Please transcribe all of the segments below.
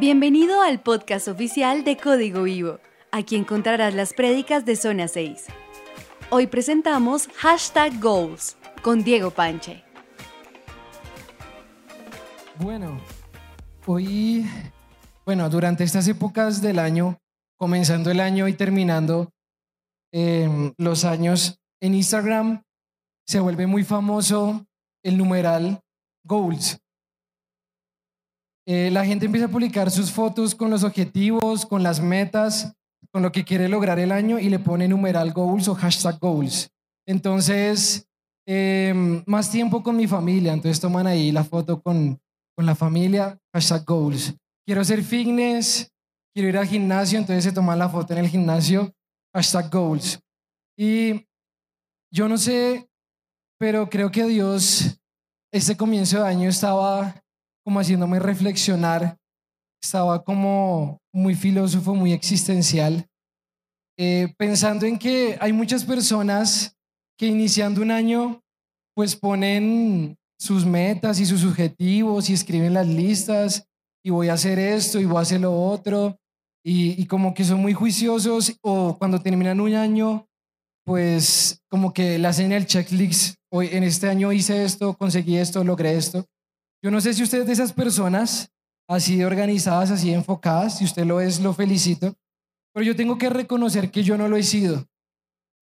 Bienvenido al podcast oficial de Código Vivo. Aquí encontrarás las prédicas de Zona 6. Hoy presentamos Hashtag Goals con Diego Panche. Bueno, hoy, bueno, durante estas épocas del año, comenzando el año y terminando em, los años, en Instagram se vuelve muy famoso el numeral Goals. Eh, la gente empieza a publicar sus fotos con los objetivos, con las metas, con lo que quiere lograr el año y le pone numeral goals o hashtag goals. Entonces, em, más tiempo con mi familia, entonces toman ahí la foto con, con la familia, hashtag goals. Quiero hacer fitness, quiero ir al gimnasio, entonces se toman la foto en el gimnasio, hashtag goals. Y yo no sé, pero creo que Dios, este comienzo de año estaba como haciéndome reflexionar, estaba como muy filósofo, muy existencial, eh, pensando en que hay muchas personas que iniciando un año pues ponen sus metas y sus objetivos y escriben las listas y voy a hacer esto y voy a hacer lo otro y, como que son muy juiciosos o cuando terminan un año pues como que le hacen el checklist, hoy en este año hice esto, conseguí esto, logré esto. Yo no sé si usted es de esas personas así organizadas, así enfocadas, si usted lo es, lo felicito, pero yo tengo que reconocer que yo no lo he sido.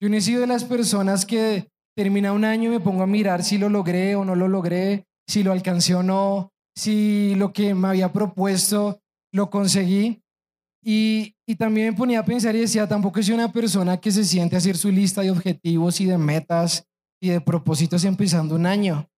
Yo no he sido de las personas que termina un año y me pongo a mirar si lo logré o no lo logré, si lo alcancé o no, si lo que me había propuesto lo conseguí. Y, y también me ponía a pensar y decía, tampoco soy una persona que se siente a hacer su lista de objetivos y de metas y de propósitos empezando un año.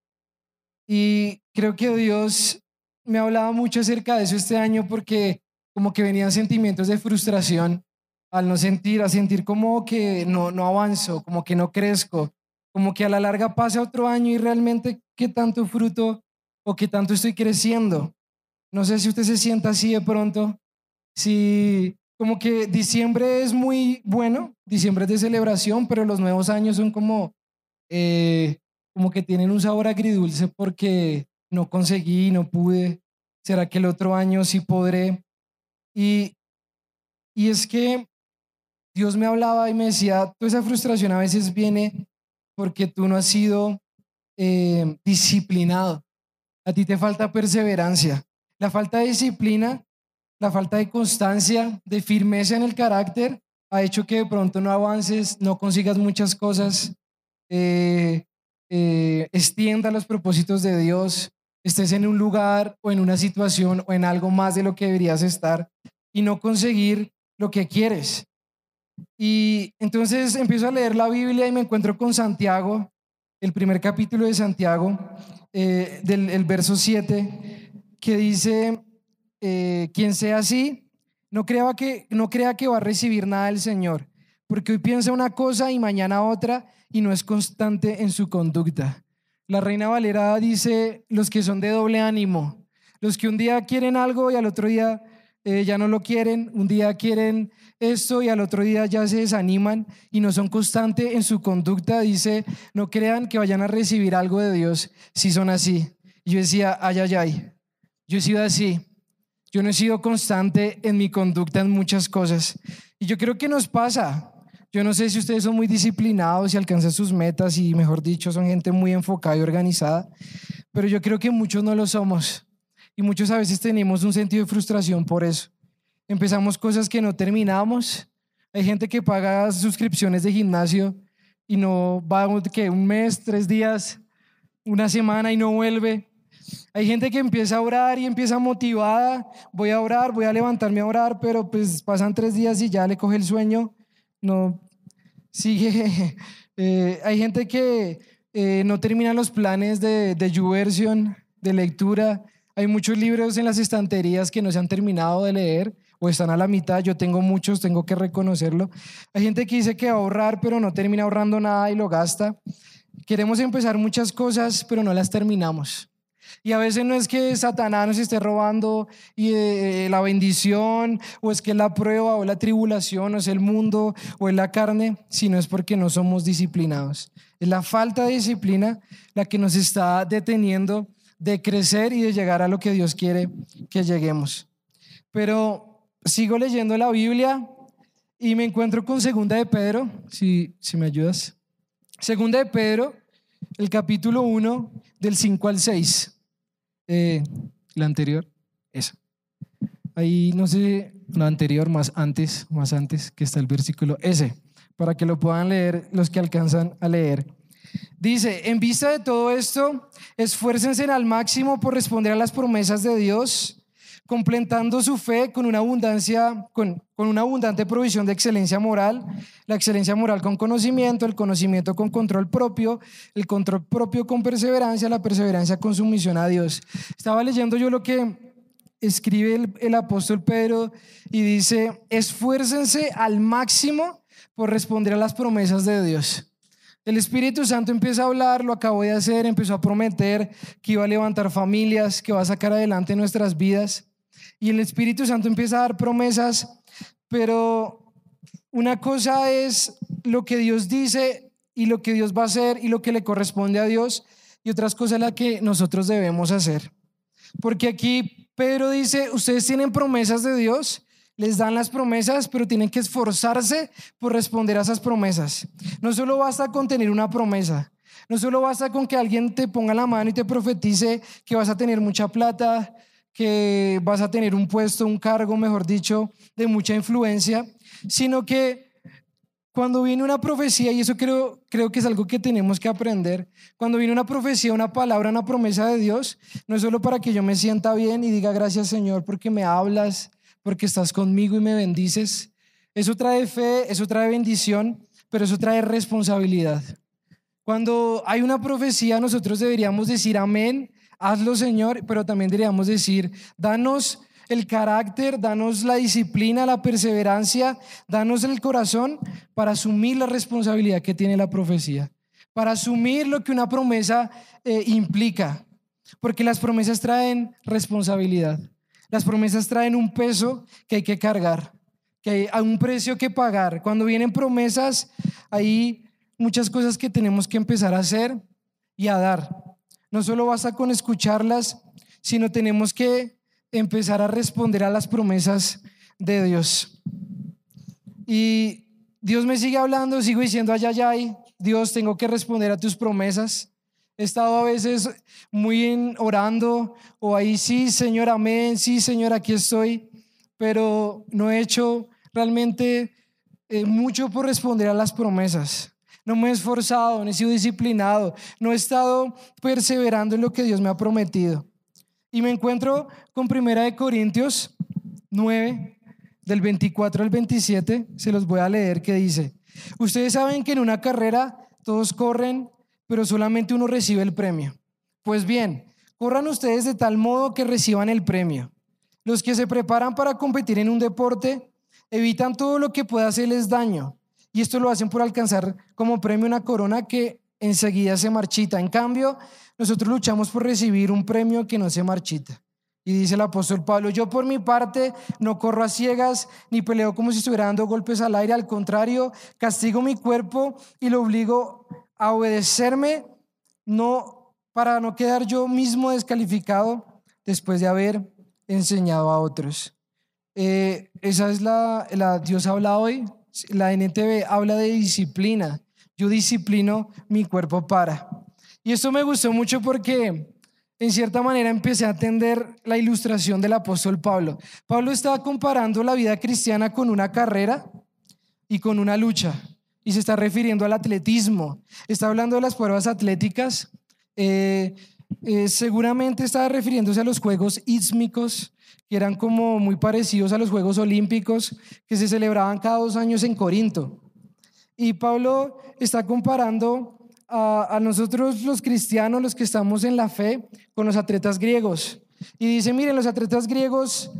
Y creo que Dios me hablaba mucho acerca de eso este año porque como que venían sentimientos de frustración al no sentir, a sentir como que no, no avanzo, como que no crezco, como que a la larga pasa otro año y realmente qué tanto fruto o qué tanto estoy creciendo. No sé si usted se sienta así de pronto, si como que diciembre es muy bueno, diciembre es de celebración, pero los nuevos años son como eh, como que tienen un sabor agridulce porque no conseguí, no pude. ¿Será que el otro año sí podré? Y, y es que Dios me hablaba y me decía, toda esa frustración a veces viene porque tú no has sido eh, disciplinado. A ti te falta perseverancia. La falta de disciplina, la falta de constancia, de firmeza en el carácter, ha hecho que de pronto no avances, no consigas muchas cosas. Eh, eh, extienda los propósitos de Dios, estés en un lugar o en una situación o en algo más de lo que deberías estar y no conseguir lo que quieres. Y entonces empiezo a leer la Biblia y me encuentro con Santiago, el primer capítulo de Santiago, eh, del el verso 7, que dice, eh, quien sea así, no crea, que, no crea que va a recibir nada del Señor, porque hoy piensa una cosa y mañana otra y no es constante en su conducta. La reina Valera dice, los que son de doble ánimo, los que un día quieren algo y al otro día eh, ya no lo quieren, un día quieren esto y al otro día ya se desaniman y no son constantes en su conducta, dice, no crean que vayan a recibir algo de Dios si son así. yo decía, ay, ay, ay, yo he sido así. Yo no he sido constante en mi conducta en muchas cosas. Y yo creo que nos pasa. Yo no sé si ustedes son muy disciplinados y alcanzan sus metas y, mejor dicho, son gente muy enfocada y organizada, pero yo creo que muchos no lo somos y muchos a veces tenemos un sentido de frustración por eso. Empezamos cosas que no terminamos. Hay gente que paga suscripciones de gimnasio y no va que un mes, tres días, una semana y no vuelve. Hay gente que empieza a orar y empieza motivada, voy a orar, voy a levantarme a orar, pero pues pasan tres días y ya le coge el sueño no sigue. Eh, hay gente que eh, no termina los planes de, de YouVersion, de lectura. Hay muchos libros en las estanterías que no se han terminado de leer o están a la mitad. Yo tengo muchos, tengo que reconocerlo. Hay gente que dice que va a ahorrar, pero no termina ahorrando nada y lo gasta. Queremos empezar muchas cosas, pero no las terminamos. Y a veces no es que Satanás nos esté robando y, eh, la bendición, o es que la prueba o la tribulación, o es el mundo, o es la carne, sino es porque no somos disciplinados. Es la falta de disciplina la que nos está deteniendo de crecer y de llegar a lo que Dios quiere que lleguemos. pero sigo leyendo la Biblia y me encuentro con Segunda de Pedro, si, si me ayudas. Segunda de Pedro, el capítulo 1, del 5 al 6. Eh, la anterior, esa. Ahí no sé, la anterior, más antes, más antes, que está el versículo ese, para que lo puedan leer los que alcanzan a leer. Dice, en vista de todo esto, esfuércense al máximo por responder a las promesas de Dios completando su fe con una abundancia, con, con, una abundante provisión de excelencia moral, la excelencia moral con conocimiento, el conocimiento con control propio, el control propio con perseverancia, la perseverancia con sumisión a Dios. Estaba leyendo yo lo que escribe el, el apóstol Pedro y dice, esfuércense al máximo por responder a las promesas de Dios. El Espíritu Santo empieza a hablar, lo acabó de hacer, empezó a prometer que iba a levantar familias, que va a sacar adelante nuestras vidas y el Espíritu Santo empieza a dar promesas, pero una cosa es lo que Dios dice y lo que Dios va a hacer y lo que le corresponde a Dios, y otras cosas la que nosotros debemos hacer. Porque aquí Pedro dice, ustedes tienen promesas de Dios, les dan las promesas, pero tienen que esforzarse por responder a esas promesas. No solo basta con tener una promesa, no solo basta con que alguien te ponga la mano y te profetice que vas a tener mucha plata, que vas a tener un puesto, un cargo, mejor dicho, de mucha influencia, sino que cuando viene una profecía, y eso creo, creo que es algo que tenemos que aprender, cuando viene una profecía, una palabra, una promesa de Dios, no es solo para que yo me sienta bien y diga gracias Señor porque me hablas, porque estás conmigo y me bendices. Eso trae fe, eso trae bendición, pero eso trae responsabilidad. Cuando hay una profecía, nosotros deberíamos decir amén hazlo Señor, pero también deberíamos decir, danos el carácter, danos la disciplina, la perseverancia, danos el corazón para asumir la responsabilidad que tiene la profecía, para asumir lo que una promesa eh, implica, porque las promesas traen responsabilidad, las promesas traen un peso que hay que cargar, que hay un precio que pagar. Cuando vienen promesas, hay muchas cosas que tenemos que empezar a hacer y a dar. No solo basta con escucharlas, sino tenemos que empezar a responder a las promesas de Dios. Y Dios me sigue hablando, sigo diciendo, ay, ay, ay, Dios, tengo que responder a tus promesas. He estado a veces muy en orando o ahí, sí, Señor, amén, sí, Señor, aquí estoy, pero no he hecho realmente eh, mucho por responder a las promesas no me he esforzado, no he sido disciplinado, no he estado perseverando en lo que Dios me ha prometido. Y me encuentro con Primera de Corintios 9, del 24 al 27, se los voy a leer, que dice, ustedes saben que en una carrera todos corren, pero solamente uno recibe el premio. Pues bien, corran ustedes de tal modo que reciban el premio. Los que se preparan para competir en un deporte evitan todo lo que pueda hacerles daño y esto lo hacen por alcanzar como premio una corona que enseguida se marchita. En cambio, nosotros luchamos por recibir un premio que no se marchita. Y dice el apóstol Pablo, yo por mi parte no corro a ciegas ni peleo como si estuviera dando golpes al aire, al contrario, castigo mi cuerpo y lo obligo a obedecerme, no para no quedar yo mismo descalificado después de haber enseñado a otros. Eh, esa es la, la Dios habla hoy, la NTV habla de disciplina. Yo disciplino mi cuerpo para. Y esto me gustó mucho porque en cierta manera empecé a entender la ilustración del apóstol Pablo. Pablo estaba comparando la vida cristiana con una carrera y con una lucha. Y se está refiriendo al atletismo. Está hablando de las pruebas atléticas. Eh, eh, seguramente estaba refiriéndose a los Juegos Ísmicos, que eran como muy parecidos a los Juegos Olímpicos que se celebraban cada dos años en Corinto. Y Pablo está comparando a, nosotros los cristianos, los que estamos en la fe, con los atletas griegos. Y dice, miren, los atletas griegos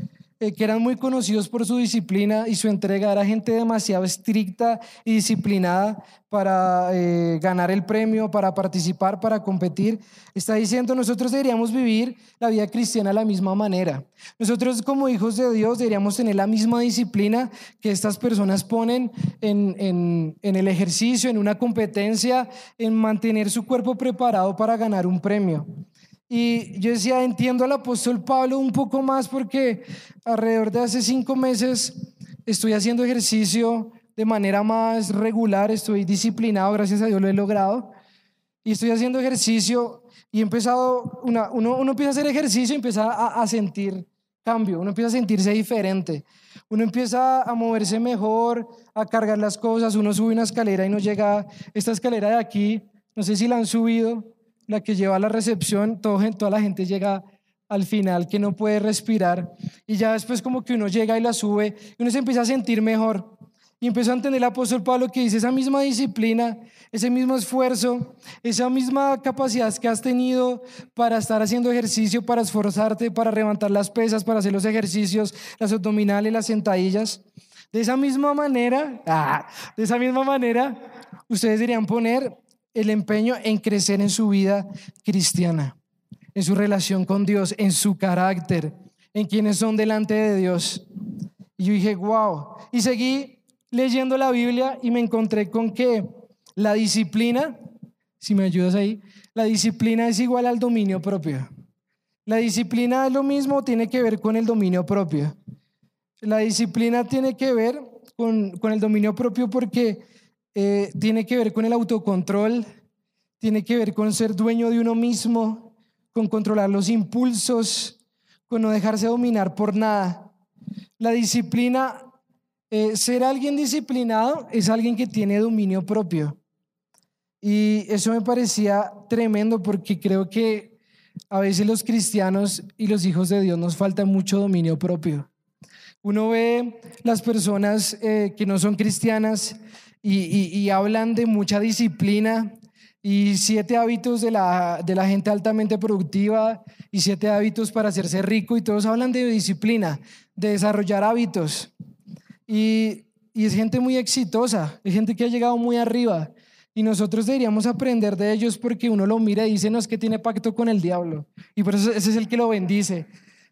eh, que eran muy conocidos por su disciplina y su entrega, era gente demasiado estricta y disciplinada para eh, ganar el premio, para participar, para competir. Está diciendo, nosotros deberíamos vivir la vida cristiana de la misma manera. Nosotros como hijos de Dios deberíamos tener la misma disciplina que estas personas ponen en, en, en el ejercicio, en una competencia, en mantener su cuerpo preparado para ganar un premio. Y yo decía, entiendo al apóstol Pablo un poco más porque alrededor de hace cinco meses estoy haciendo ejercicio de manera más regular, estoy disciplinado, gracias a Dios lo he logrado. Y estoy haciendo ejercicio y he empezado, una, uno, uno empieza a hacer ejercicio y empieza a, a sentir cambio, uno empieza a sentirse diferente, uno empieza a moverse mejor, a cargar las cosas, uno sube una escalera y no llega, esta escalera de aquí, no sé si la han subido, la que lleva a la recepción, toda la gente llega al final que no puede respirar y ya después como que uno llega y la sube y uno se empieza a sentir mejor. Y empezó a entender el apóstol Pablo que dice esa misma disciplina, ese mismo esfuerzo, esa misma capacidad que has tenido para estar haciendo ejercicio, para esforzarte, para levantar las pesas, para hacer los ejercicios, las abdominales, las sentadillas. De esa misma manera, ah, de esa misma manera, ustedes deberían poner el empeño en crecer en su vida cristiana, en su relación con Dios, en su carácter, en quienes son delante de Dios. Y yo dije, wow. Y seguí leyendo la Biblia y me encontré con que la disciplina, si me ayudas ahí, la disciplina es igual al dominio propio. La disciplina es lo mismo, tiene que ver con el dominio propio. La disciplina tiene que ver con, con el dominio propio porque eh, tiene que ver con el autocontrol, tiene que ver con ser dueño de uno mismo, con controlar los impulsos, con no dejarse dominar por nada. La disciplina, eh, ser alguien disciplinado es alguien que tiene dominio propio. Y eso me parecía tremendo porque creo que a veces los cristianos y los hijos de Dios nos falta mucho dominio propio. Uno ve las personas eh, que no son cristianas y, hablan de mucha disciplina y siete hábitos de la, de la gente altamente productiva y siete hábitos para hacerse rico y todos hablan de disciplina, de desarrollar hábitos. Y, y es gente muy exitosa, es gente que ha llegado muy arriba. Y nosotros deberíamos aprender de ellos porque uno lo mira y dice, no, es que tiene pacto con el diablo. Y por eso ese es el que lo bendice.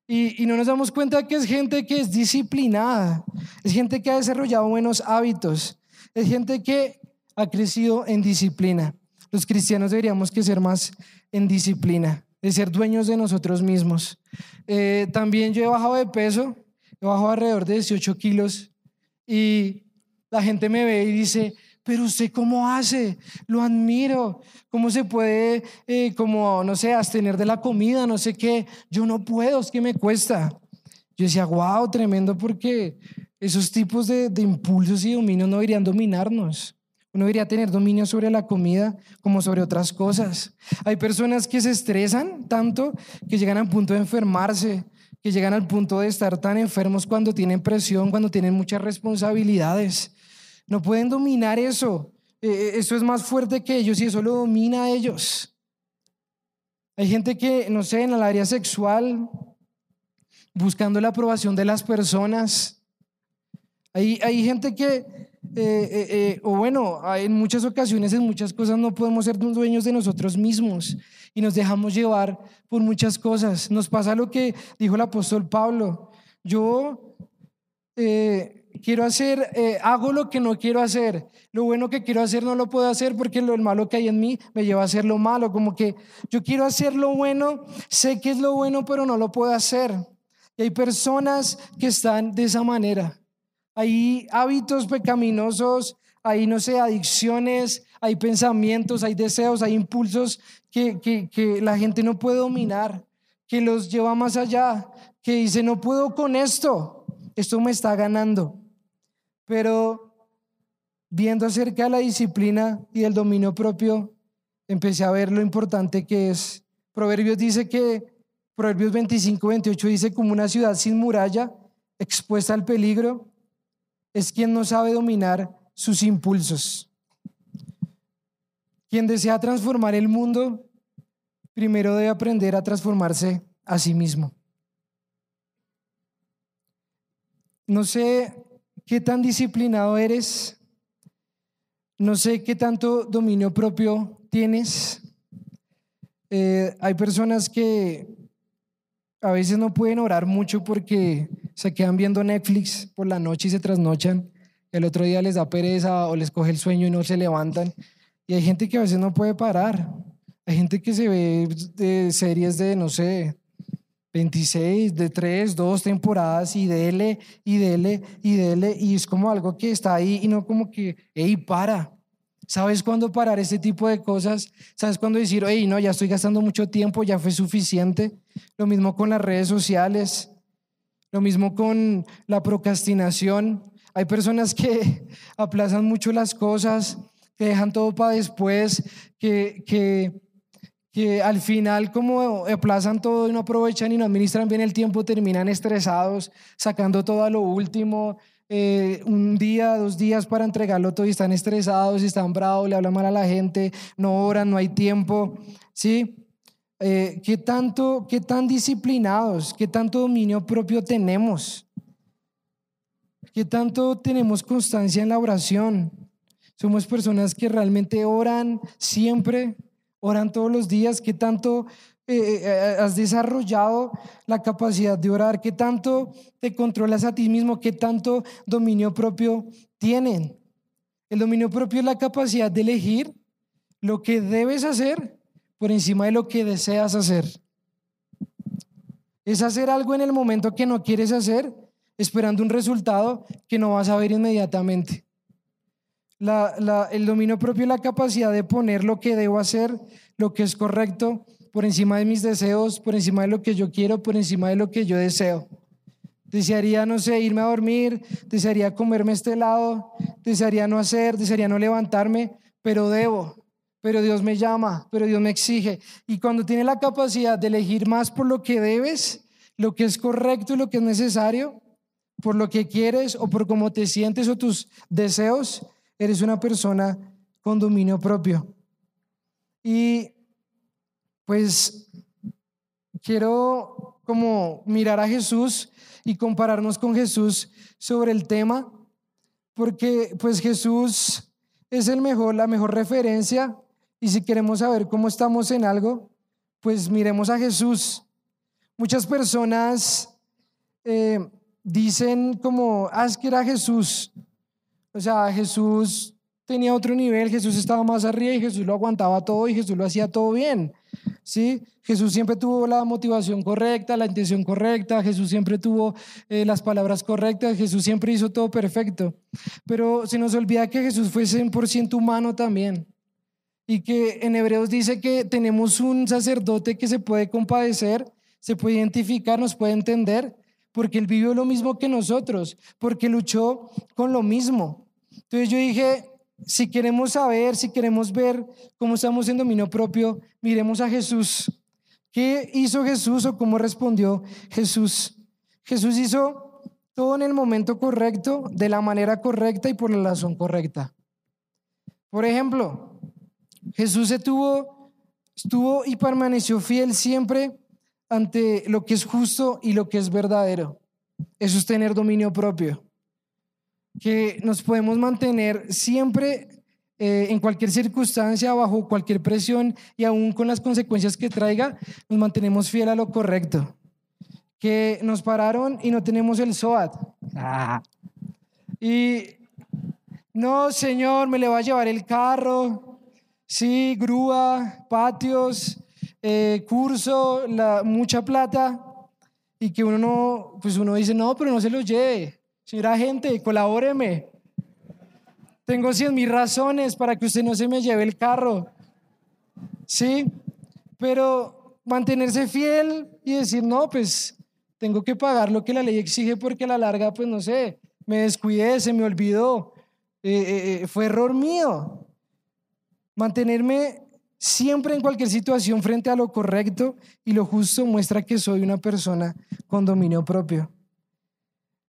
Y, no nos damos cuenta que es gente que es disciplinada, es gente que ha desarrollado buenos hábitos, es gente que ha crecido en disciplina. Los cristianos deberíamos que ser más en disciplina, de ser dueños de nosotros mismos. Eh, también yo he bajado de peso, he bajado alrededor de 18 kilos y la gente me ve y dice, pero usted cómo hace, lo admiro, cómo se puede, eh, como, no sé, abstener de la comida, no sé qué, yo no puedo, es que me cuesta. Yo decía, wow, tremendo porque esos tipos de, impulsos y dominios no deberían dominarnos. Uno debería tener dominio sobre la comida como sobre otras cosas. Hay personas que se estresan tanto que llegan al punto de enfermarse, que llegan al punto de estar tan enfermos cuando tienen presión, cuando tienen muchas responsabilidades. No pueden dominar eso. Eh, eh, eso es más fuerte que ellos y eso lo domina a ellos. Hay gente que, no sé, en el área sexual, buscando la aprobación de las personas, hay, hay gente que, eh, o bueno, en muchas ocasiones, en muchas cosas no podemos ser dueños de nosotros mismos y nos dejamos llevar por muchas cosas. Nos pasa lo que dijo el apóstol Pablo. Yo quiero hacer, hago lo que no quiero hacer. Lo bueno que quiero hacer no lo puedo hacer porque lo malo que hay en mí me lleva a hacer lo malo. Como que yo quiero hacer lo bueno, sé que es lo bueno, pero no lo puedo hacer. Y hay personas que están de esa manera. Hay hábitos pecaminosos, hay, no sé, adicciones, hay pensamientos, hay deseos, hay impulsos que, que, la gente no puede dominar, que los lleva más allá, que dice, no puedo con esto, esto me está ganando. Pero viendo acerca de la disciplina y del dominio propio, empecé a ver lo importante que es. Proverbios dice que, Proverbios 25, 28 dice, como una ciudad sin muralla, expuesta al peligro, es quien no sabe dominar sus impulsos. Quien desea transformar el mundo, primero debe aprender a transformarse a sí mismo. No sé qué tan disciplinado eres, no sé qué tanto dominio propio tienes. Eh, hay personas que a veces no pueden orar mucho porque se quedan viendo Netflix por la noche y se trasnochan. El otro día les da pereza o les coge el sueño y no se levantan. Y hay gente que a veces no puede parar. Hay gente que se ve de series de, no sé, 26, de 3, 2 temporadas y dele, y dele, y dele, y es como algo que está ahí y no como que, hey, para. ¿Sabes cuándo parar este tipo de cosas? ¿Sabes cuándo decir, hey, no, ya estoy gastando mucho tiempo, ya fue suficiente? Lo mismo con las redes sociales, lo mismo con la procrastinación. Hay personas que aplazan mucho las cosas, que dejan todo para después, que, que, que al final como aplazan todo y no aprovechan y no administran bien el tiempo, terminan estresados, sacando todo a lo último, eh, un día, dos días para entregarlo todo y están estresados, y están bravos, le hablan mal a la gente, no oran, no hay tiempo, ¿sí? Eh, ¿qué, tanto, ¿Qué tan disciplinados, qué tanto dominio propio tenemos? ¿Qué tanto tenemos constancia en la oración? Somos personas que realmente oran siempre, oran todos los días. ¿Qué tanto eh, eh, has desarrollado la capacidad de orar? ¿Qué tanto te controlas a ti mismo? ¿Qué tanto dominio propio tienen? El dominio propio es la capacidad de elegir lo que debes hacer por encima de lo que deseas hacer. Es hacer algo en el momento que no quieres hacer, esperando un resultado que no vas a ver inmediatamente. El dominio propio es la capacidad de poner lo que debo hacer, lo que es correcto, por encima de mis deseos, por encima de lo que yo quiero, por encima de lo que yo deseo. Desearía, no sé, irme a dormir, desearía comerme este helado, desearía no hacer, desearía no levantarme, pero debo, pero Dios me llama, pero Dios me exige. Y cuando tienes la capacidad de elegir más por lo que debes, lo que es correcto y lo que es necesario, por lo que quieres o por cómo te sientes o tus deseos, eres una persona con dominio propio. Y pues quiero como mirar a Jesús y compararnos con Jesús sobre el tema, porque pues Jesús es el mejor, la mejor referencia y si queremos saber cómo estamos en algo, pues miremos a Jesús. Muchas personas eh, dicen como, haz ah, que era Jesús. O sea, Jesús tenía otro nivel, Jesús estaba más arriba y Jesús lo aguantaba todo y Jesús lo hacía todo bien. ¿sí? Jesús siempre tuvo la motivación correcta, la intención correcta, Jesús siempre tuvo eh, las palabras correctas, Jesús siempre hizo todo perfecto. Pero se nos olvida que Jesús fue 100% humano también. Y que en Hebreos dice que tenemos un sacerdote que se puede compadecer, se puede identificar, nos puede entender, porque él vivió lo mismo que nosotros, porque luchó con lo mismo. Entonces yo dije, si queremos saber, si queremos ver cómo estamos en dominio propio, miremos a Jesús. ¿Qué hizo Jesús o cómo respondió Jesús? Jesús hizo todo en el momento correcto, de la manera correcta y por la razón correcta. Por ejemplo, Jesús estuvo, estuvo y permaneció fiel siempre ante lo que es justo y lo que es verdadero. Eso es tener dominio propio que nos podemos mantener siempre eh, en cualquier circunstancia, bajo cualquier presión y aún con las consecuencias que traiga, nos mantenemos fiel a lo correcto. Que nos pararon y no tenemos el SOAT. Ah. Y no, señor, me le va a llevar el carro. Sí, grúa, patios, eh, curso, la, mucha plata. Y que uno no, pues uno dice, no, pero no se lo lleve. Señora gente, colabóreme. Tengo cien mil razones para que usted no se me lleve el carro. Sí, pero mantenerse fiel y decir, no, pues tengo que pagar lo que la ley exige porque a la larga, pues no sé, me descuidé, se me olvidó, eh, eh, eh, fue error mío. Mantenerme siempre en cualquier situación frente a lo correcto y lo justo muestra que soy una persona con dominio propio.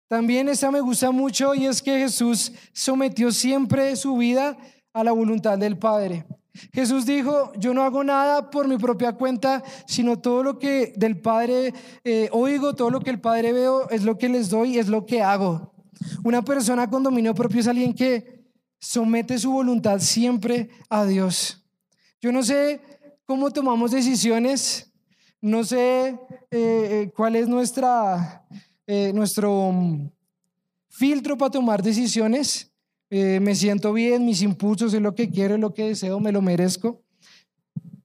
También esa me gusta mucho y es que Jesús sometió siempre su vida a la voluntad del Padre. Jesús dijo, yo no hago nada por mi propia cuenta, sino todo lo que del Padre eh, oigo, todo lo que el Padre veo, es lo que les doy es lo que hago. Una persona con dominio propio es alguien que somete su voluntad siempre a Dios. Yo no sé cómo tomamos decisiones, no sé eh, eh, cuál es nuestra eh, nuestro mm, filtro para tomar decisiones. Eh, me siento bien, mis impulsos es lo que quiero, es lo que deseo, me lo merezco.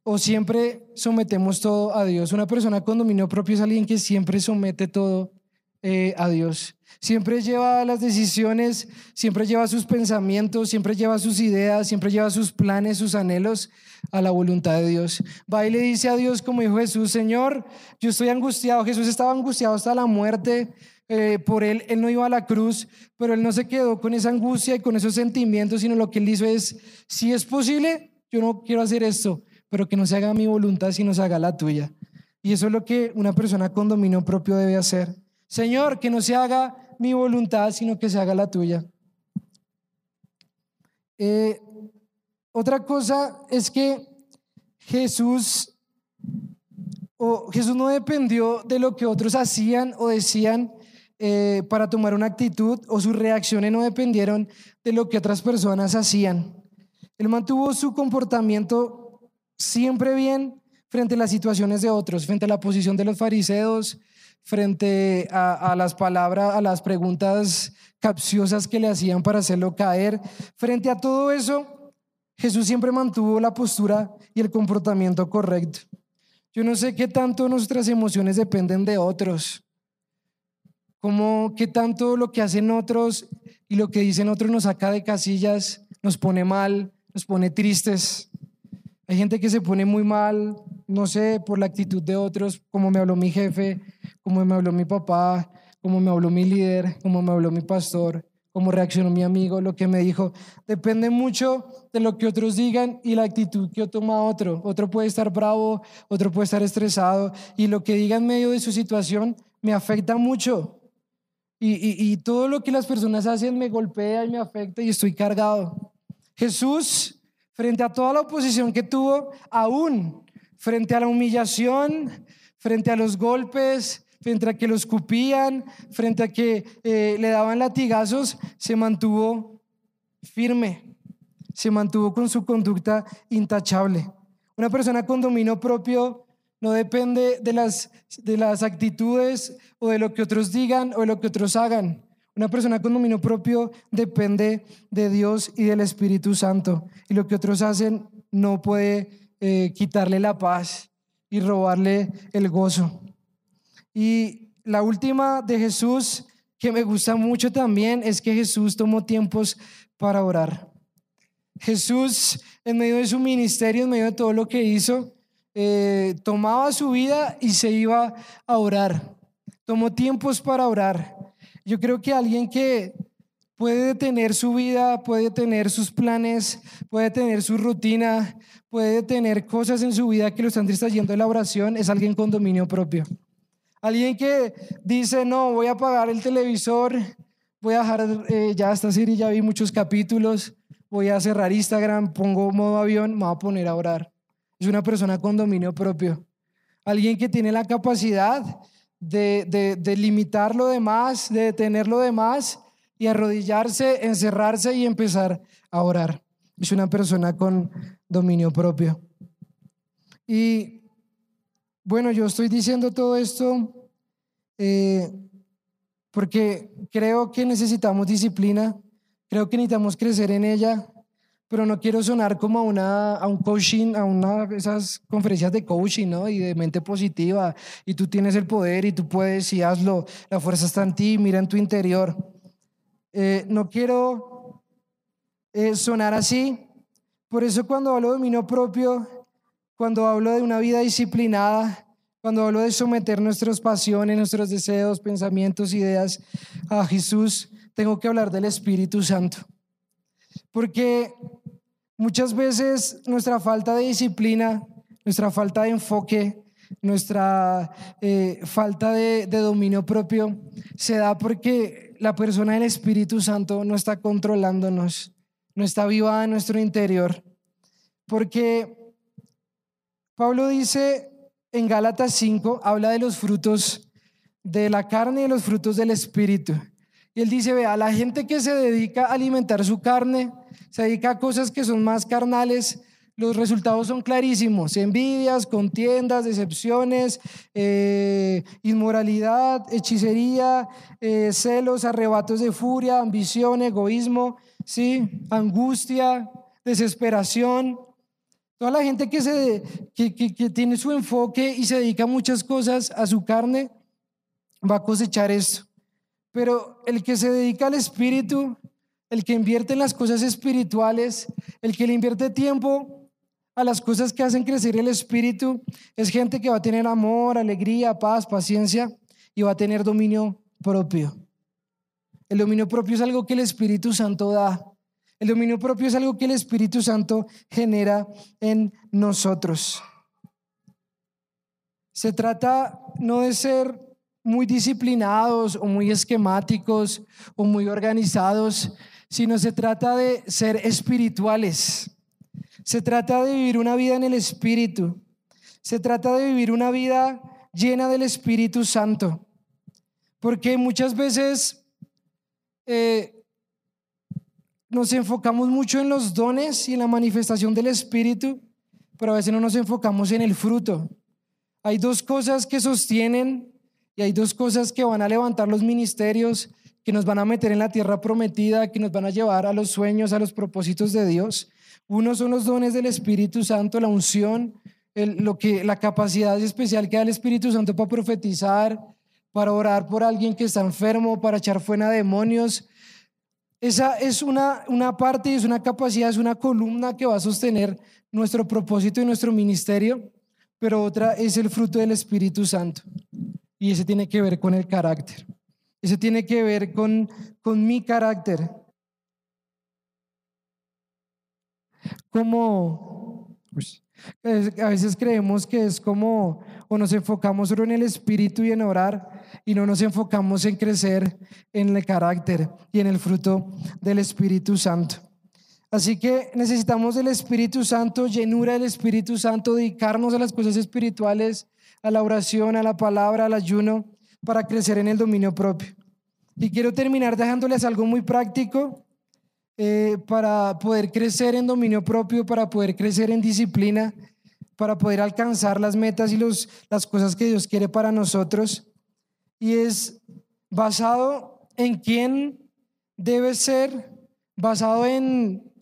o siempre sometemos todo a Dios. Una persona con dominio propio es alguien que siempre somete todo eh, a Dios. Siempre lleva las decisiones, siempre lleva sus pensamientos, siempre lleva sus ideas, siempre lleva sus planes, sus anhelos a la voluntad de Dios. Va y le dice a Dios como dijo Jesús, Señor, yo estoy angustiado. Jesús estaba angustiado hasta la muerte. Eh, por él, él no iba a la cruz, pero él no se quedó con esa angustia y con esos sentimientos, sino lo que él hizo es, si es posible, yo no quiero hacer esto, pero que no se haga mi voluntad, sino se haga la tuya. Y eso es lo que una persona con dominio propio debe hacer. Señor, que no se haga mi voluntad, sino que se haga la tuya. Eh, otra cosa es que Jesús, o Jesús no dependió de lo que otros hacían o decían eh, para tomar una actitud, o sus reacciones no dependieron de lo que otras personas hacían. Él mantuvo su comportamiento siempre bien frente a las situaciones de otros, frente a la posición de los fariseos, frente a, las palabras, a las preguntas capciosas que le hacían para hacerlo caer. Frente a todo eso, Jesús siempre mantuvo la postura y el comportamiento correcto. Yo no sé qué tanto nuestras emociones dependen de otros, como qué tanto lo que hacen otros y lo que dicen otros nos saca de casillas, nos pone mal, nos pone tristes. Hay gente que se pone muy mal, no sé, por la actitud de otros, como me habló mi jefe, como me habló mi papá, como me habló mi líder, como me habló mi pastor, cómo reaccionó mi amigo, lo que me dijo. Depende mucho de lo que otros digan y la actitud que toma otro. Otro puede estar bravo, otro puede estar estresado y lo que diga en medio de su situación me afecta mucho. Y, y todo lo que las personas hacen me golpea y me afecta y estoy cargado. Jesús frente a toda la oposición que tuvo, aún frente a la humillación, frente a los golpes, frente a que lo escupían, frente a que eh, le daban latigazos, se mantuvo firme, se mantuvo con su conducta intachable. Una persona con dominio propio no depende de las, de las actitudes o de lo que otros digan o de lo que otros hagan. Una persona con dominio propio depende de Dios y del Espíritu Santo. Y lo que otros hacen no puede eh, quitarle la paz y robarle el gozo. Y la última de Jesús, que me gusta mucho también, es que Jesús tomó tiempos para orar. Jesús, en medio de su ministerio, en medio de todo lo que hizo, eh, tomaba su vida y se iba a orar. Tomó tiempos para orar. Yo creo que alguien que puede tener su vida, puede tener sus planes, puede tener su rutina, puede tener cosas en su vida que lo están distrayendo de la oración, es alguien con dominio propio. Alguien que dice, no, voy a apagar el televisor, voy a dejar eh, ya esta serie, ya vi muchos capítulos, voy a cerrar Instagram, pongo modo avión, me voy a poner a orar. Es una persona con dominio propio. Alguien que tiene la capacidad de, limitar lo demás, de detener lo demás y arrodillarse, encerrarse y empezar a orar. Es una persona con dominio propio. Y bueno, yo estoy diciendo todo esto eh, porque creo que necesitamos disciplina, creo que necesitamos crecer en ella, pero no quiero sonar como a, una, a un coaching, a una esas conferencias de coaching, ¿no? Y de mente positiva, y tú tienes el poder y tú puedes y hazlo, la fuerza está en ti, mira en tu interior. Eh, no quiero eh, sonar así, por eso cuando hablo de dominio propio, cuando hablo de una vida disciplinada, cuando hablo de someter nuestras pasiones, nuestros deseos, pensamientos, ideas a Jesús, tengo que hablar del Espíritu Santo. Porque Muchas veces nuestra falta de disciplina, nuestra falta de enfoque, nuestra eh, falta de, dominio propio se da porque la persona del Espíritu Santo no está controlándonos, no está viva en nuestro interior. Porque Pablo dice en Gálatas 5, habla de los frutos de la carne y de los frutos del Espíritu. Y él dice, vea, la gente que se dedica a alimentar su carne, se dedica a cosas que son más carnales, los resultados son clarísimos. Envidias, contiendas, decepciones, eh, inmoralidad, hechicería, eh, celos, arrebatos de furia, ambición, egoísmo, ¿sí? angustia, desesperación. Toda la gente que, se, que, tiene su enfoque y se dedica a muchas cosas, a su carne, va a cosechar esto. Pero el que se dedica al espíritu, el que invierte en las cosas espirituales, el que le invierte tiempo a las cosas que hacen crecer el espíritu, es gente que va a tener amor, alegría, paz, paciencia y va a tener dominio propio. El dominio propio es algo que el Espíritu Santo da. El dominio propio es algo que el Espíritu Santo genera en nosotros. Se trata no de ser muy disciplinados o muy esquemáticos o muy organizados, sino se trata de ser espirituales. Se trata de vivir una vida en el Espíritu. Se trata de vivir una vida llena del Espíritu Santo. Porque muchas veces eh, nos enfocamos mucho en los dones y en la manifestación del Espíritu, pero a veces no nos enfocamos en el fruto. Hay dos cosas que sostienen y hay dos cosas que van a levantar los ministerios, que nos van a meter en la tierra prometida, que nos van a llevar a los sueños, a los propósitos de Dios. Uno son los dones del Espíritu Santo, la unción, lo que, la capacidad especial que da el Espíritu Santo para profetizar, para orar por alguien que está enfermo, para echar fuera demonios. Esa es una, una parte, es una capacidad, es una columna que va a sostener nuestro propósito y nuestro ministerio, pero otra es el fruto del Espíritu Santo. Y ese tiene que ver con el carácter. Ese tiene que ver con, con mi carácter. Como a veces creemos que es como, o nos enfocamos solo en el espíritu y en orar, y no nos enfocamos en crecer en el carácter y en el fruto del Espíritu Santo. Así que necesitamos del Espíritu Santo, llenura del Espíritu Santo, dedicarnos a las cosas espirituales a la oración, a la palabra, al ayuno, para crecer en el dominio propio. Y quiero terminar dejándoles algo muy práctico eh, para poder crecer en dominio propio, para poder crecer en disciplina, para poder alcanzar las metas y los, las cosas que Dios quiere para nosotros. Y es basado en quién debe ser, basado en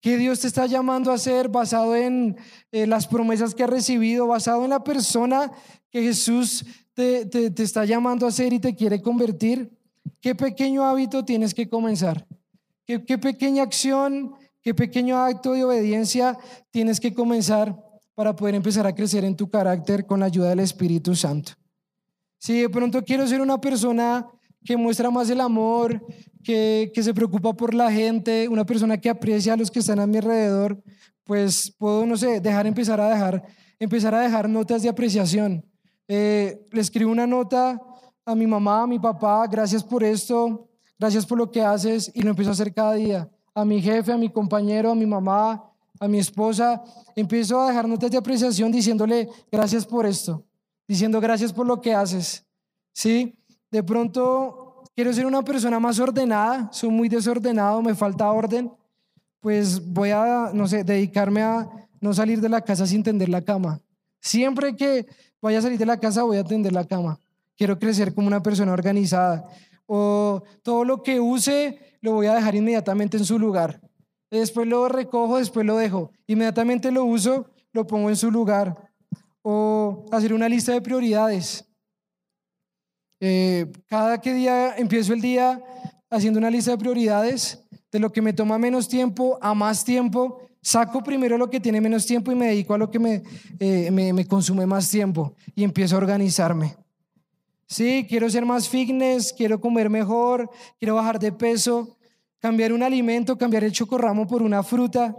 qué Dios te está llamando a ser, basado en eh, las promesas que ha recibido, basado en la persona que Jesús te, te, está llamando a ser y te quiere convertir. ¿Qué pequeño hábito tienes que comenzar? ¿Qué, ¿Qué, pequeña acción, qué pequeño acto de obediencia tienes que comenzar para poder empezar a crecer en tu carácter con la ayuda del Espíritu Santo? Si de pronto quiero ser una persona que muestra más el amor, que, que, se preocupa por la gente, una persona que aprecia a los que están a mi alrededor, pues puedo, no sé, dejar, empezar a dejar, empezar a dejar notas de apreciación. Eh, le escribo una nota a mi mamá, a mi papá, gracias por esto, gracias por lo que haces y lo empiezo a hacer cada día. A mi jefe, a mi compañero, a mi mamá, a mi esposa, empiezo a dejar notas de apreciación diciéndole gracias por esto, diciendo gracias por lo que haces. ¿Sí? De pronto quiero ser una persona más ordenada, soy muy desordenado, me falta orden, pues voy a, no sé, dedicarme a no salir de la casa sin tender la cama. Siempre que vaya a salir de la casa voy a tender la cama. Quiero crecer como una persona organizada. O todo lo que use lo voy a dejar inmediatamente en su lugar. Después lo recojo, después lo dejo. Inmediatamente lo uso, lo pongo en su lugar. O hacer una lista de prioridades. Eh, cada que día empiezo el día haciendo una lista de prioridades, de lo que me toma menos tiempo a más tiempo, saco primero lo que tiene menos tiempo y me dedico a lo que me, eh, me, me consume más tiempo y empiezo a organizarme. Sí, quiero ser más fitness, quiero comer mejor, quiero bajar de peso, cambiar un alimento, cambiar el chocorramo por una fruta.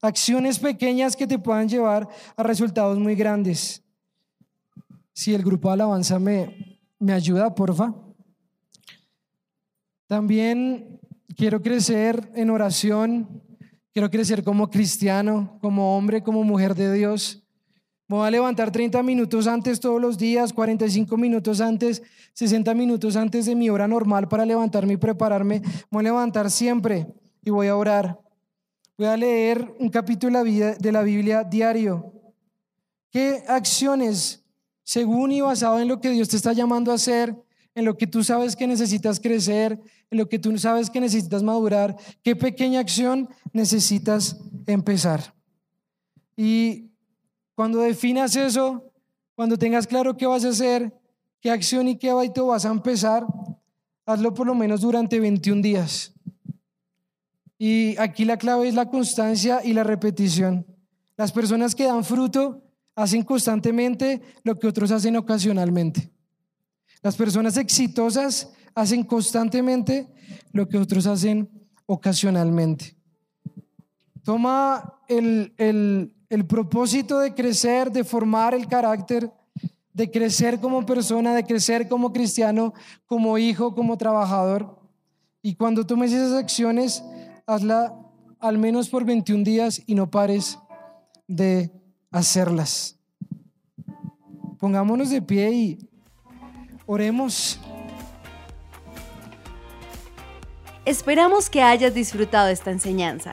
Acciones pequeñas que te puedan llevar a resultados muy grandes. Si el grupo de alabanza me, ¿Me ayuda, porfa? También quiero crecer en oración, quiero crecer como cristiano, como hombre, como mujer de Dios. Voy a levantar 30 minutos antes todos los días, 45 minutos antes, 60 minutos antes de mi hora normal para levantarme y prepararme. Me voy a levantar siempre y voy a orar. Voy a leer un capítulo de la Biblia diario. ¿Qué acciones según y basado en lo que Dios te está llamando a hacer, en lo que tú sabes que necesitas crecer, en lo que tú sabes que necesitas madurar, qué pequeña acción necesitas empezar. Y cuando definas eso, cuando tengas claro qué vas a hacer, qué acción y qué hábito vas a empezar, hazlo por lo menos durante 21 días. Y aquí la clave es la constancia y la repetición. Las personas que dan fruto hacen constantemente lo que otros hacen ocasionalmente. Las personas exitosas hacen constantemente lo que otros hacen ocasionalmente. Toma el, el propósito de crecer, de formar el carácter, de crecer como persona, de crecer como cristiano, como hijo, como trabajador. Y cuando tomes esas acciones, hazla al menos por 21 días y no pares de hacerlas. Pongámonos de pie y oremos. Esperamos que hayas disfrutado esta enseñanza.